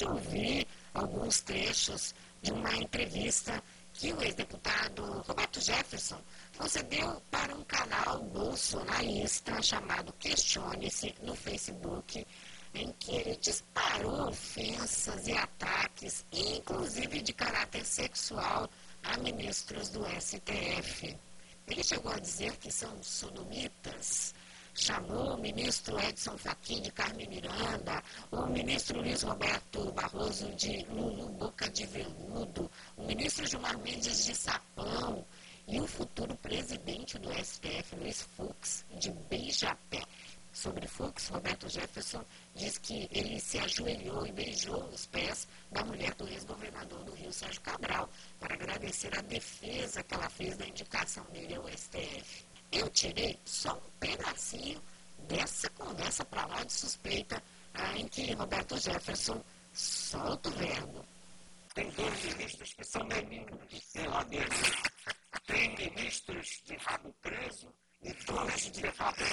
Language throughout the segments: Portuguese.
de ouvir alguns trechos de uma entrevista que o ex-deputado Roberto Jefferson concedeu para um canal bolsonarista chamado Questione-se no Facebook, em que ele disparou ofensas e ataques, inclusive de caráter sexual, a ministros do STF. Ele chegou a dizer que são sodomitas, chamou o ministro Edson Fachin de Carmen Miranda, o ministro Luiz Roberto Barroso de Lulu Boca de Veludo, o ministro Gilmar Mendes de Sapão e o futuro presidente do STF, Luiz Fux, de Beijapé. Sobre Fux, Roberto Jefferson diz que ele se ajoelhou e beijou os pés da mulher do ex-governador do Rio, Sérgio Cabral, para agradecer a defesa que ela fez da indicação dele ao STF. Eu tirei só um pedacinho dessa conversa para lá de suspeita ah, em que Roberto Jefferson solta o verbo. Tem dois ministros que são benignos, geladeiros. Tem ministros de rabo preso e dois de rabo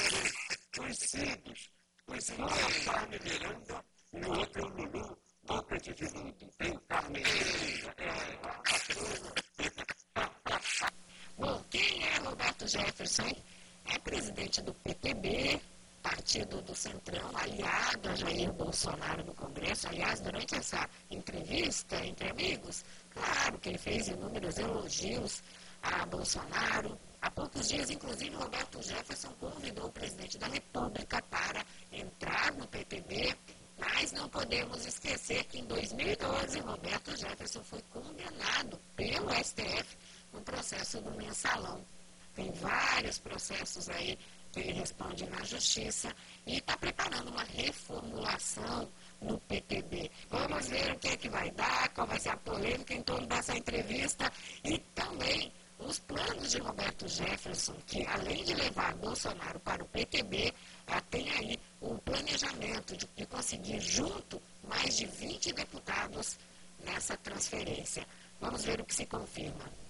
conhecidos. Pois um é Carmen Miranda e o outro é o Lulu, boca de veludo. Tem Carmen Miranda, é a patroa. Bom, quem é Roberto Jefferson? É presidente do PTB, partido do Centrão, aliado a Jair Bolsonaro no Congresso. Aliás, durante essa entrevista entre amigos, claro que ele fez inúmeros elogios a Bolsonaro. Há poucos dias, inclusive, Roberto Jefferson convidou o presidente da República para entrar no PTB, mas não podemos esquecer que em 2012 Roberto Jefferson foi condenado pelo STF no processo do mensalão. Tem vários processos aí que ele responde na justiça e está preparando uma reformulação no PTB. Vamos ver o que é que vai dar, qual vai ser a polêmica em torno dessa entrevista e também os planos de Roberto Jefferson, que além de levar Bolsonaro para o PTB, tem aí o planejamento de, conseguir junto mais de 20 deputados nessa transferência. Vamos ver o que se confirma.